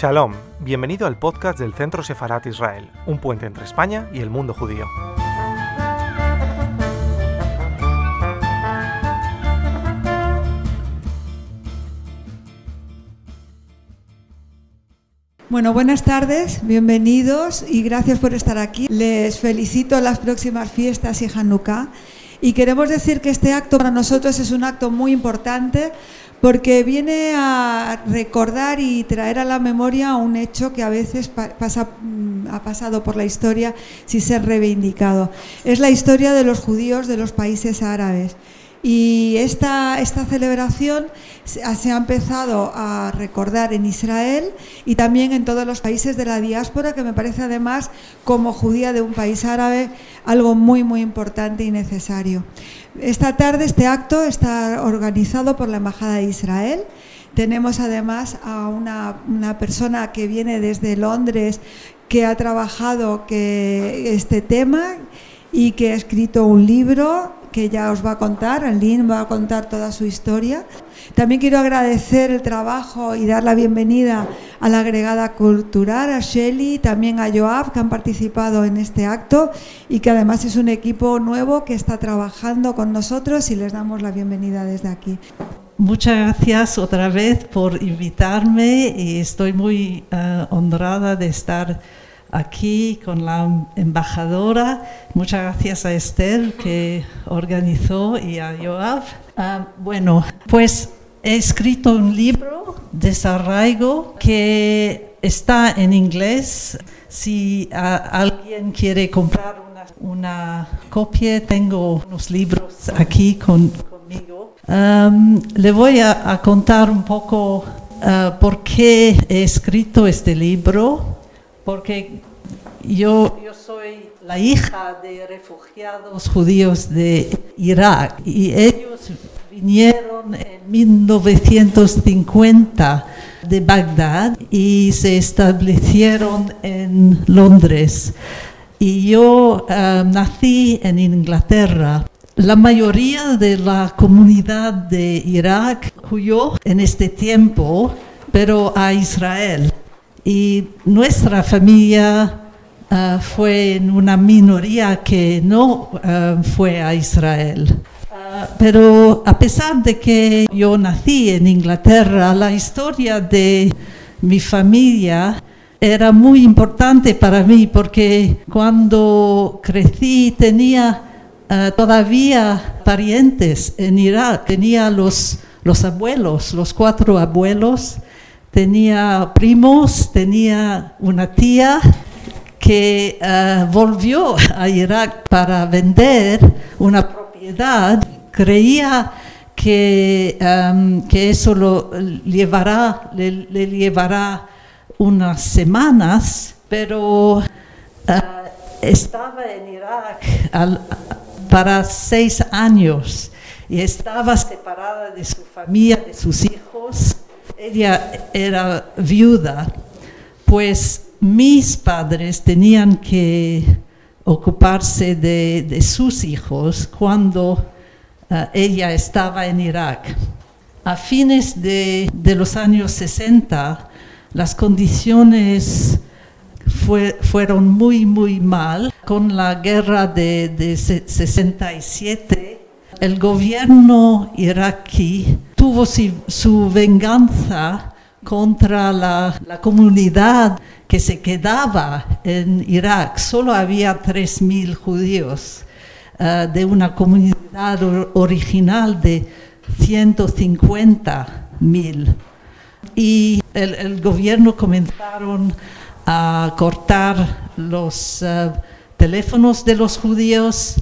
Shalom, bienvenido al podcast del Centro Sefarat Israel, un puente entre España y el mundo judío. Bueno, buenas tardes, bienvenidos y gracias por estar aquí. Les felicito las próximas fiestas y Hanukkah. Y queremos decir que este acto para nosotros es un acto muy importante porque viene a recordar y traer a la memoria un hecho que a veces pasa, mm, ha pasado por la historia sin ser reivindicado. Es la historia de los judíos de los países árabes. Y esta, esta celebración se ha empezado a recordar en Israel y también en todos los países de la diáspora, que me parece además, como judía de un país árabe, algo muy, muy importante y necesario. Esta tarde este acto está organizado por la Embajada de Israel. Tenemos además a una, una persona que viene desde Londres que ha trabajado que este tema y que ha escrito un libro que ya os va a contar, Lynn va a contar toda su historia. También quiero agradecer el trabajo y dar la bienvenida a la agregada cultural, a Shelly, también a Joab, que han participado en este acto y que además es un equipo nuevo que está trabajando con nosotros y les damos la bienvenida desde aquí. Muchas gracias otra vez por invitarme y estoy muy eh, honrada de estar aquí con la embajadora. Muchas gracias a Esther que organizó y a Joab. Ah, bueno, pues he escrito un libro, Desarraigo, que está en inglés. Si alguien quiere comprar una, copia, tengo unos libros aquí conmigo. le voy a, contar un poco ah, por qué he escrito este libro porque yo, soy la hija de refugiados judíos de Irak y ellos vinieron en 1950 de Bagdad y se establecieron en Londres. Y yo eh, nací en Inglaterra. La mayoría de la comunidad de Irak huyó en este tiempo, pero a Israel. Y nuestra familia ah, fue en una minoría que no ah, fue a Israel. Ah, pero a pesar de que yo nací en Inglaterra, la historia de mi familia era muy importante para mí porque cuando crecí tenía todavía parientes en Irak, tenía los, los abuelos, los cuatro abuelos tenía primos, tenía una tía que eh, volvió a Irak para vender una propiedad, creía que, em, que eso lo llevará, le, llevará unas semanas, pero eh, estaba en Irak para seis años y estaba separada de su familia, de sus hijos ella era viuda, pues mis padres tenían que ocuparse de, sus hijos cuando eh, ella estaba en Irak. A fines de, los años 60, las condiciones fueron muy, muy mal. Con la guerra de, de 67, el gobierno iraquí tuvo su venganza contra la, comunidad que se quedaba en Irak. Solo había 3.000 judíos eh, de una comunidad original de 150.000. Y el, gobierno comenzaron a cortar los eh, teléfonos de los judíos,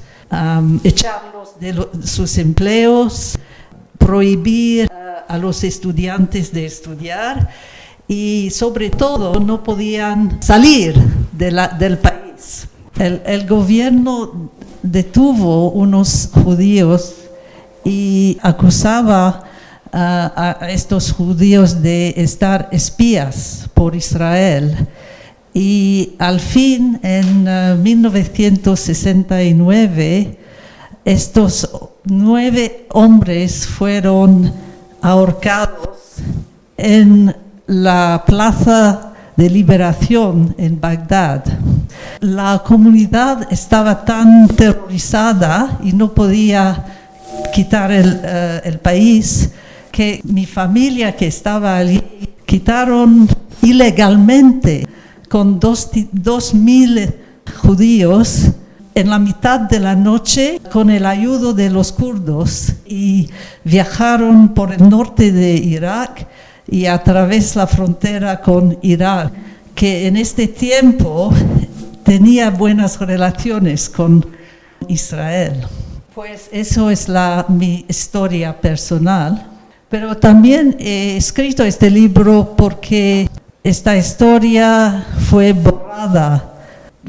echarlos de sus empleos, prohibir a los estudiantes de estudiar y sobre todo no podían salir del país. El, gobierno detuvo unos judíos y acusaba a, estos judíos de estar espías por Israel. Y al fin, en 1969, uh, estos nueve hombres fueron ahorcados en la plaza de liberación en Bagdad. La comunidad estaba tan terrorizada y no podía quitar el, eh, país que mi familia que estaba allí quitaron ilegalmente con dos, dos mil judíos en la mitad de la noche con el ayudo de los kurdos y viajaron por el norte de Irak y a través la frontera con Irak, que en este tiempo tenía buenas relaciones con Israel. Pues eso es la, mi historia personal. Pero también he escrito este libro porque esta historia fue borrada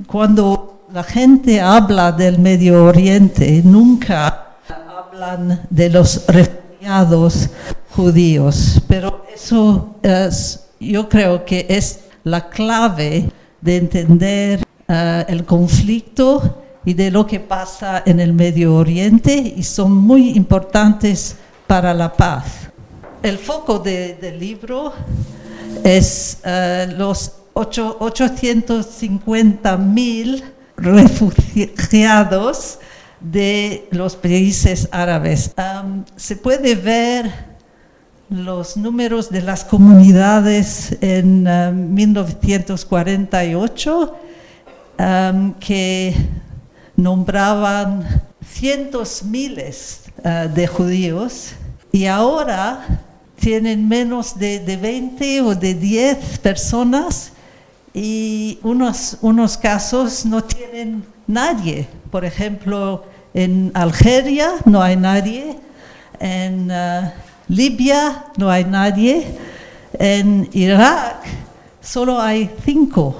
cuando la gente habla del Medio Oriente, nunca hablan de los refugiados judíos, pero eso es, yo creo que es la clave de entender eh, el conflicto y de lo que pasa en el Medio Oriente y son muy importantes para la paz. El foco del libro es uh, los 850 mil refugiados de los países árabes. se puede ver los números de las comunidades en 1948 que nombraban cientos miles ah, de judíos y ahora tienen menos de, de 20 o de 10 personas y unos, unos casos no tienen nadie. Por ejemplo, en Algeria no hay nadie, en uh, Libia no hay nadie, en Irak solo hay cinco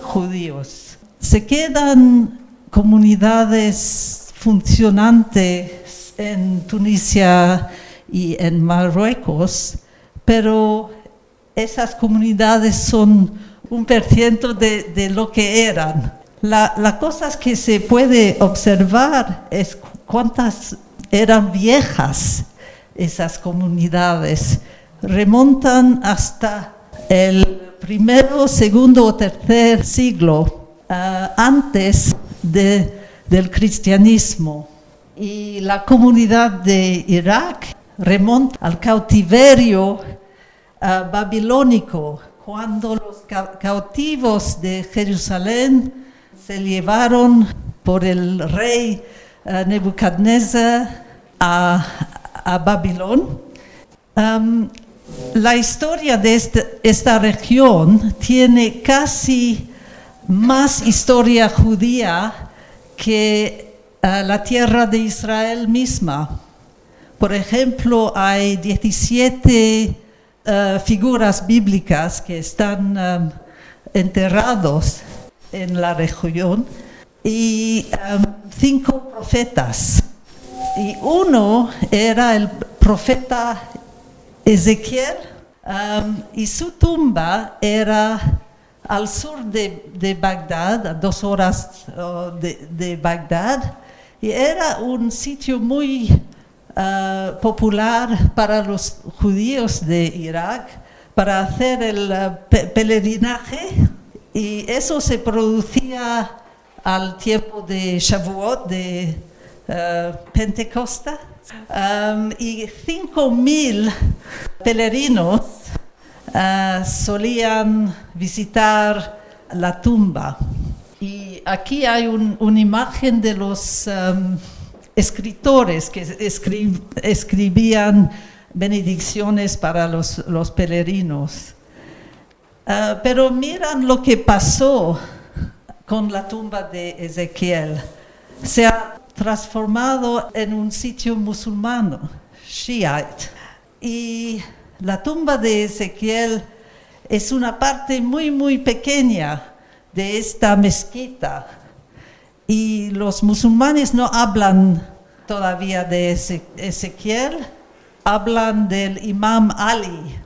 judíos. Se quedan comunidades funcionantes en Tunisia y en Marruecos, pero esas comunidades son un por ciento de, lo que eran. La, la cosa que se puede observar es cuántas eran viejas esas comunidades. Remontan hasta el primero, segundo o tercer siglo ah, antes de, del cristianismo. Y la comunidad de Irak remonta al cautiverio ah, babilónico cuando los cautivos de Jerusalén se llevaron por el rey uh, Nebuchadnezzar a, a Babilón. La historia de este, esta región tiene casi más historia judía que uh, la tierra de Israel misma. Por ejemplo, hay 17 eh, figuras bíblicas que están um, enterrados en la región y um, cinco profetas. Y uno era el profeta Ezequiel um, y su tumba era al sur de, Bagdad, a dos horas uh, de, de Bagdad, y era un sitio muy Uh, popular para los judíos de Irak para hacer el uh, peregrinaje y eso se producía al tiempo de Shavuot, de uh, Pentecosta, um, y cinco mil peregrinos solían visitar la tumba. Y aquí hay una imagen de los um, escritores que escribían benedicciones para los, peregrinos. Ah, pero miran lo que pasó con la tumba de Ezequiel. Se ha transformado en un sitio musulmano, Shiite. Y la tumba de Ezequiel es una parte muy, muy pequeña de esta mezquita y los musulmanes no hablan todavía de Ezequiel, hablan del imam Ali.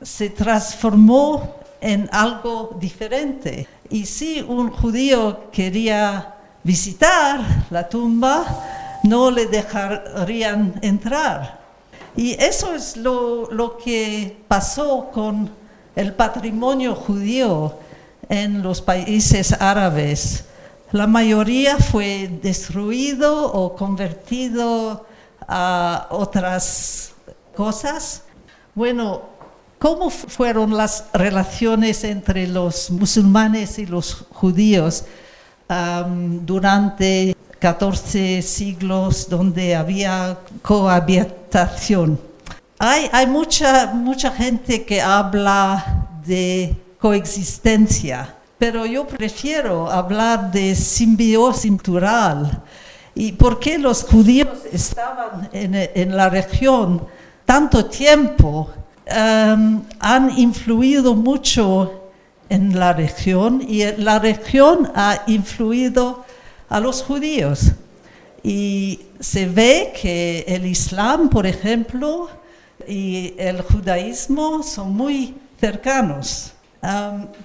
Se transformó en algo diferente. Y si un judío quería visitar la tumba, no le dejarían entrar. Y eso es lo, lo que pasó con el patrimonio judío en los países árabes. La mayoría fue destruido o convertido a otras cosas. Bueno, ¿cómo fueron las relaciones entre los musulmanes y los judíos durante 14 siglos donde había cohabitación? Hay, hay mucha, mucha gente que habla de coexistencia, pero yo prefiero hablar de simbiosis cultural. ¿Y por qué los judíos estaban en, la región tanto tiempo? Um, han influido mucho en la región y la región ha influido a los judíos. Y se ve que el Islam, por ejemplo, y el judaísmo son muy cercanos.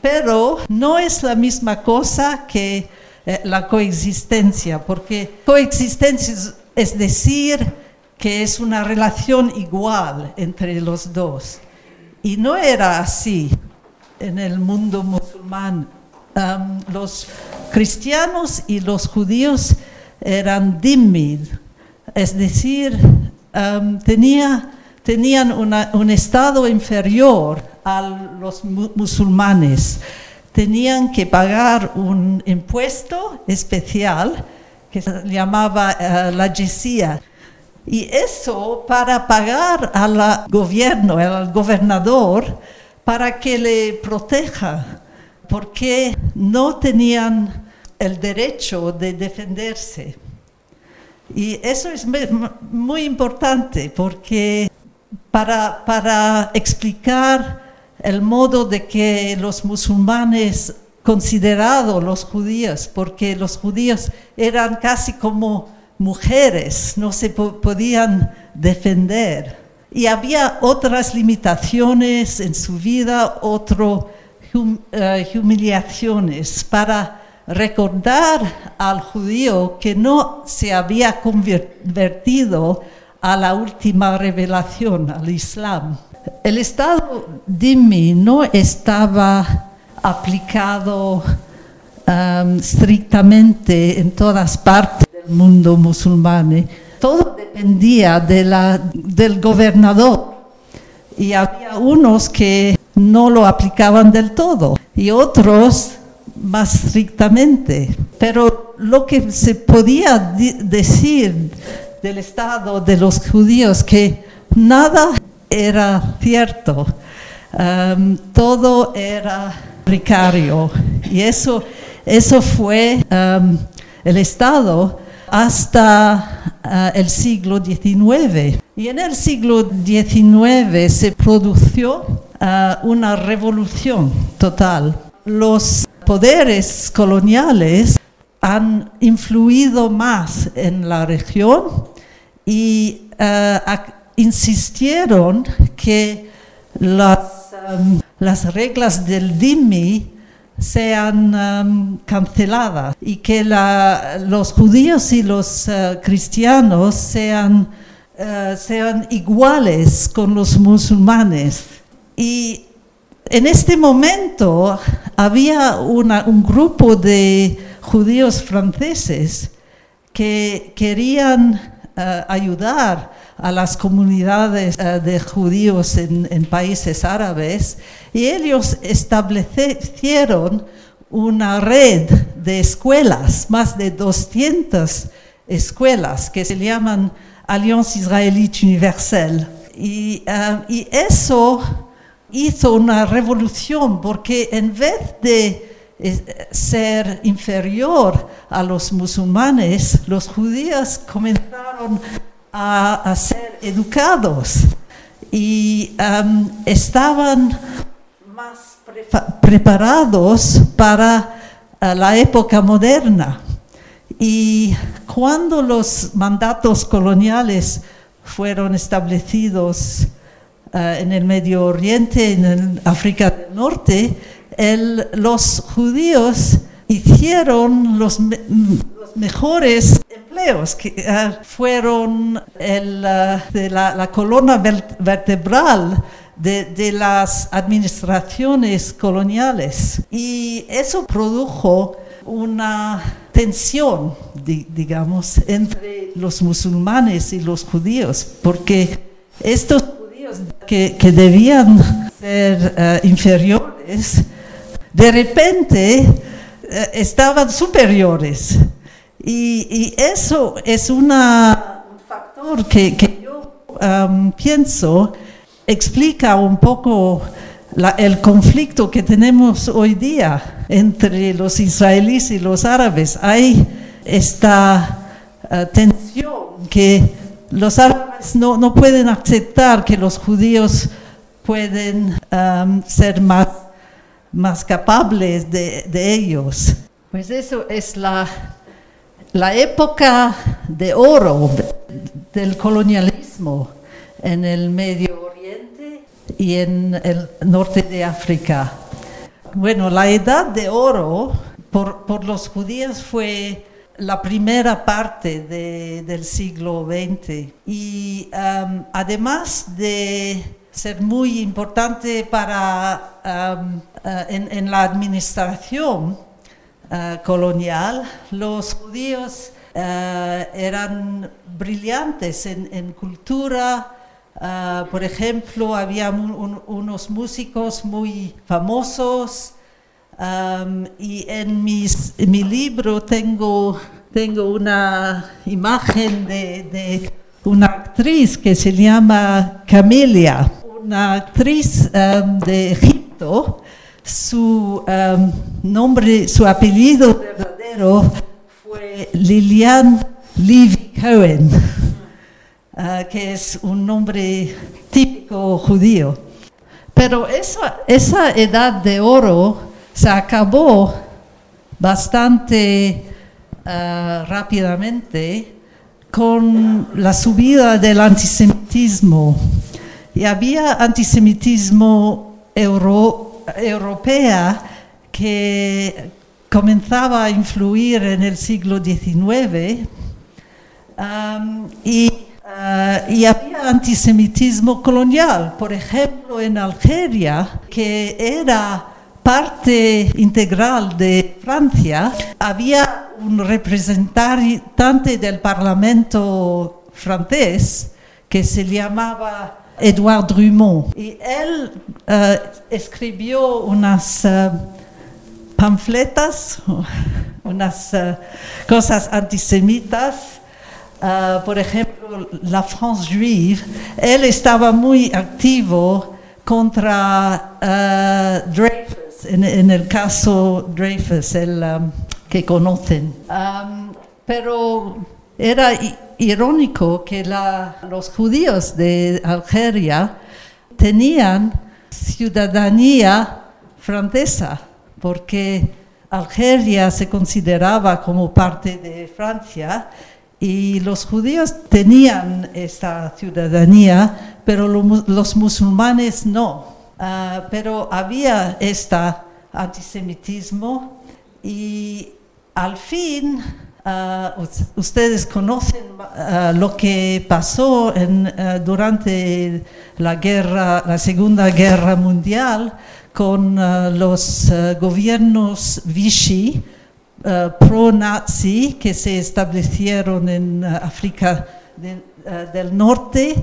Pero no es la misma cosa que eh, la coexistencia, porque coexistencia es, decir que es una relación igual entre los dos. Y no era así en el mundo musulmán. Los cristianos y los judíos eran dimid, es decir, tenía tenían un estado inferior los musulmanes. Tenían que pagar un impuesto especial que se llamaba eh, la yesía. Y eso para pagar al gobierno, al gobernador, para que le proteja, porque no tenían el derecho de defenderse. Y eso es muy importante porque para, para explicar el modo de que los musulmanes considerados los judíos, porque los judíos eran casi como mujeres, no se podían defender. Y había otras limitaciones en su vida, otras eh, humiliaciones para recordar al judío que no se había convertido a la última revelación, al Islam. El Estado dhimmi no estaba aplicado um, estrictamente en todas partes del mundo musulmán. Todo dependía de la, del gobernador y había unos que no lo aplicaban del todo y otros más estrictamente. Pero lo que se podía decir del Estado de los judíos que nada era cierto, um, todo era precario y eso, eso fue um, el Estado hasta uh, el siglo XIX. Y en el siglo XIX se produjo uh, una revolución total. Los poderes coloniales han influido más en la región y eh, insistieron que las, um, las, reglas del DIMI sean um, canceladas y que los judíos y los eh, cristianos sean, eh, sean iguales con los musulmanes. Y en este momento había un grupo de judíos franceses que querían eh, ayudar a las comunidades eh, de judíos en, países árabes y ellos establecieron una red de escuelas, más de 200 escuelas que se llaman Alliance Israélite Universelle. Y, eh, y eso hizo una revolución porque en vez de ser inferior a los musulmanes, los judíos comenzaron a, ser educados y um, estaban más preparados para uh, la época moderna. Y cuando los mandatos coloniales fueron establecidos uh, en el Medio Oriente, en el África del Norte, los judíos hicieron los, mejores que eh, fueron eh, de la, columna vertebral de, las administraciones coloniales. Y eso produjo una tensión, digamos, entre los musulmanes y los judíos, porque estos judíos que, debían ser eh, inferiores, de repente estaban superiores. Y, eso es una, un factor que, yo pienso explica un poco el conflicto que tenemos hoy día entre los israelíes y los árabes. Hay esta eh, tensión que los árabes no, no, pueden aceptar que los judíos pueden ser más, más capaces de, de, ellos. Pues eso es la, la época de oro del colonialismo en el Medio Oriente y en el norte de África. Bueno, la edad de oro por, los judíos fue la primera parte del siglo XX y además de ser muy importante para, uh, en, la administración uh, colonial, los judíos uh, eran brillantes en cultura, Ah, por ejemplo, había unos músicos muy famosos y en, mi libro tengo, tengo una imagen de, una actriz que se llama Camelia, una actriz de Egipto. Su nombre, su apellido verdadero fue Lilian Levy Cohen. Ah, que es un nombre típico judío. Pero esa, esa edad de oro se acabó bastante ah, rápidamente con la subida del antisemitismo. Y había antisemitismo euro, europeo que comenzaba a influir en el siglo XIX y Ah, y había antisemitismo colonial, por ejemplo, en Algeria, que era parte integral de Francia, había un representante del Parlamento francés que se llamaba Edouard Drummond. Y él ah, escribió unas uh, panfletas, unas cosas antisemitas Ah, por ejemplo, la France juive, él estaba muy activo contra uh, Dreyfus, en, el caso Dreyfus, el que conocen. Pero era irónico que los judíos de Algeria tenían ciudadanía francesa, porque Algeria se consideraba como parte de Francia y los judíos tenían esta ciudadanía, pero los musulmanes no. Ah, pero había este antisemitismo y al fin ah, ustedes conocen ah, lo que pasó en, durante la Segunda Guerra Mundial con los gobiernos Vichy pro-nazi que se establecieron en África del Norte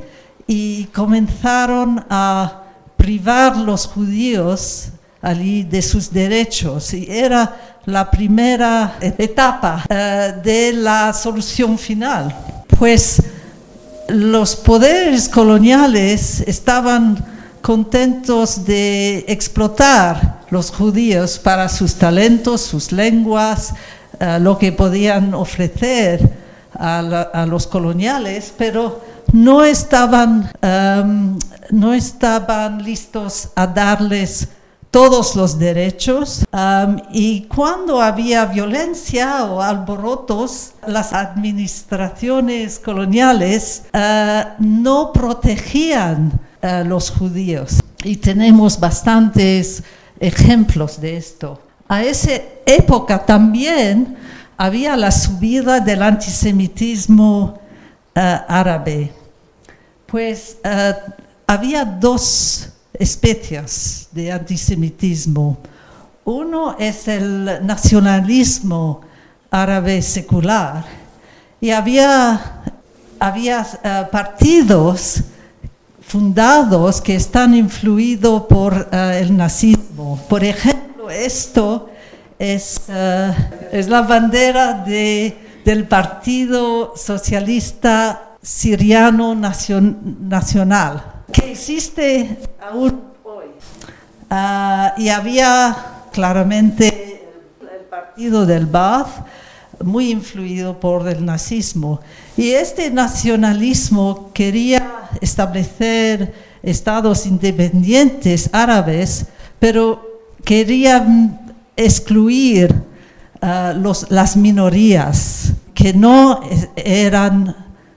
y comenzaron a privar los judíos de sus derechos. Y era la primera etapa de la solución final. Pues los poderes coloniales estaban contentos de explotar los judíos para sus talentos, sus lenguas, eh, lo que podían ofrecer a, los coloniales, pero no estaban, em, no estaban listos a darles todos los derechos y cuando había violencia o alborotos, las administraciones coloniales eh, no protegían a los judíos. Y tenemos bastantes ejemplos de esto. A esa época también había la subida del antisemitismo eh, árabe. Pues eh, había dos especies de antisemitismo. Uno es el nacionalismo árabe secular y había, había eh, partidos fundados que están influidos por eh, el nazismo. Por ejemplo, esto es, eh, es la bandera de, del Partido Socialista Siriano Nacional, existe aún hoy. Ah, y había claramente el partido del Baath, muy influido por el nazismo. Y este nacionalismo quería establecer estados independientes árabes, pero quería excluir los, las minorías que no eran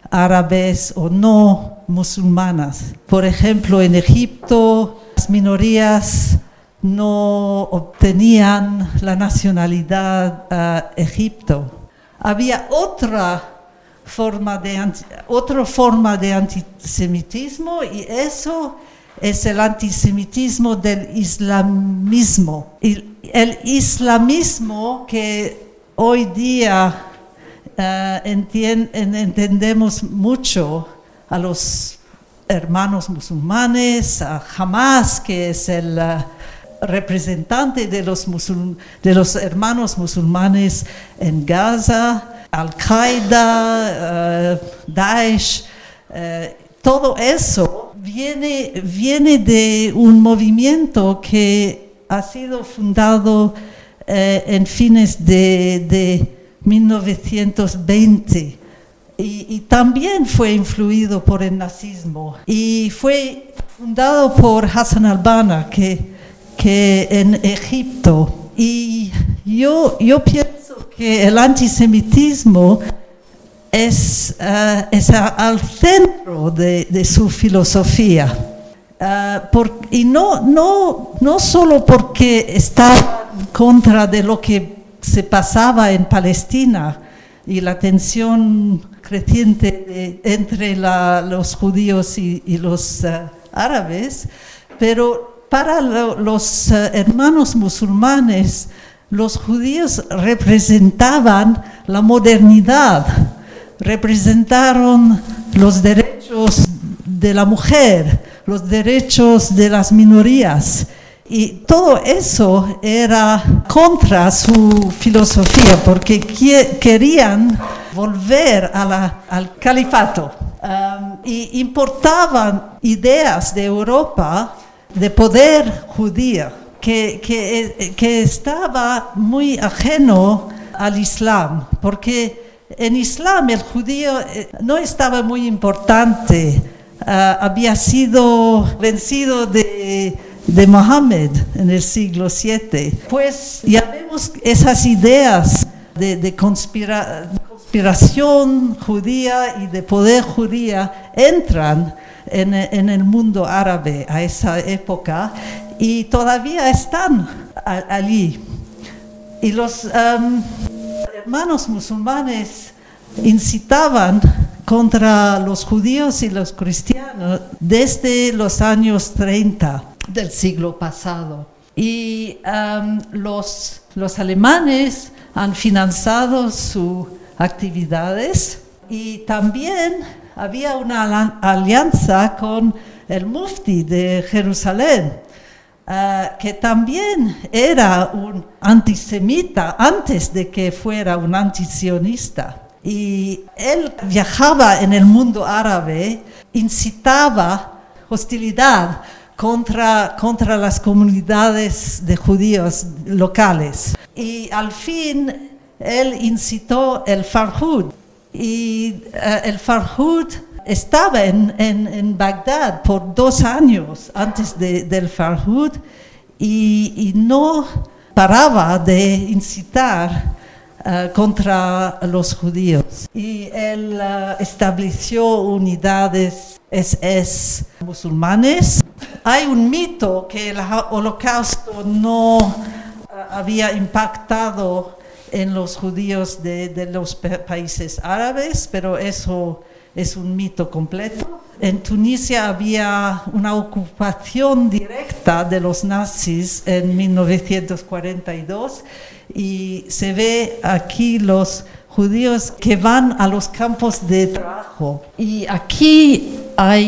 árabes o no musulmanas. Por ejemplo, en Egipto, las minorías no obtenían la nacionalidad uh, Egipto. Había otra forma de, forma de antisemitismo y eso es el antisemitismo del islamismo. El islamismo que hoy día uh, entendemos mucho a los hermanos musulmanes, a Hamas, que es el uh, representante de los, hermanos musulmanes en Gaza, Al-Qaeda, uh, Daesh, todo eso viene, viene de un movimiento que ha sido fundado eh, en fines de, de 1920 y, también fue influido por el nazismo y fue fundado por Hassan al-Banna que, en Egipto y yo, yo pienso que el antisemitismo es, es al centro de, su filosofía. Uh, y no, no, no solo porque está en contra de lo que se pasaba en Palestina y la tensión creciente entre los judíos y, los uh, árabes, pero para lo, los hermanos musulmanes, los judíos representaban la modernidad representaron los derechos de la mujer, los derechos de las minorías. Y todo eso era contra su filosofía, porque querían volver al califato um, y importaban ideas de Europa de poder judío, que, que, que estaba muy ajeno al Islam, porque en Islam el judío eh, no estaba muy importante, ah, había sido vencido de, de Mohammed en el siglo VII. Pues ya vemos esas ideas de, de conspiración judía y de poder judía entran en, el mundo árabe a esa época y todavía están allí. Y los hermanos musulmanes incitaban contra los judíos y los cristianos desde los años 30 del siglo pasado. Y um, los, los alemanes han financiado sus actividades y también había una alianza con el mufti de Jerusalén, Ah, que también era un antisemita antes de que fuera un antisionista. Y él viajaba en el mundo árabe, incitaba hostilidad contra, contra las comunidades de judíos locales. Y al fin él incitó el Farhud. Y eh, el Farhud estaba en, en, Bagdad por dos años antes del Farhud y, no paraba de incitar uh, contra los judíos. Y él uh, estableció unidades SS musulmanes. Hay un mito que el holocausto no había impactado en los judíos de, de los países árabes, pero eso es un mito completo. En Tunisia había una ocupación directa de los nazis en 1942 y se ve aquí los judíos que van a los campos de trabajo. Y aquí hay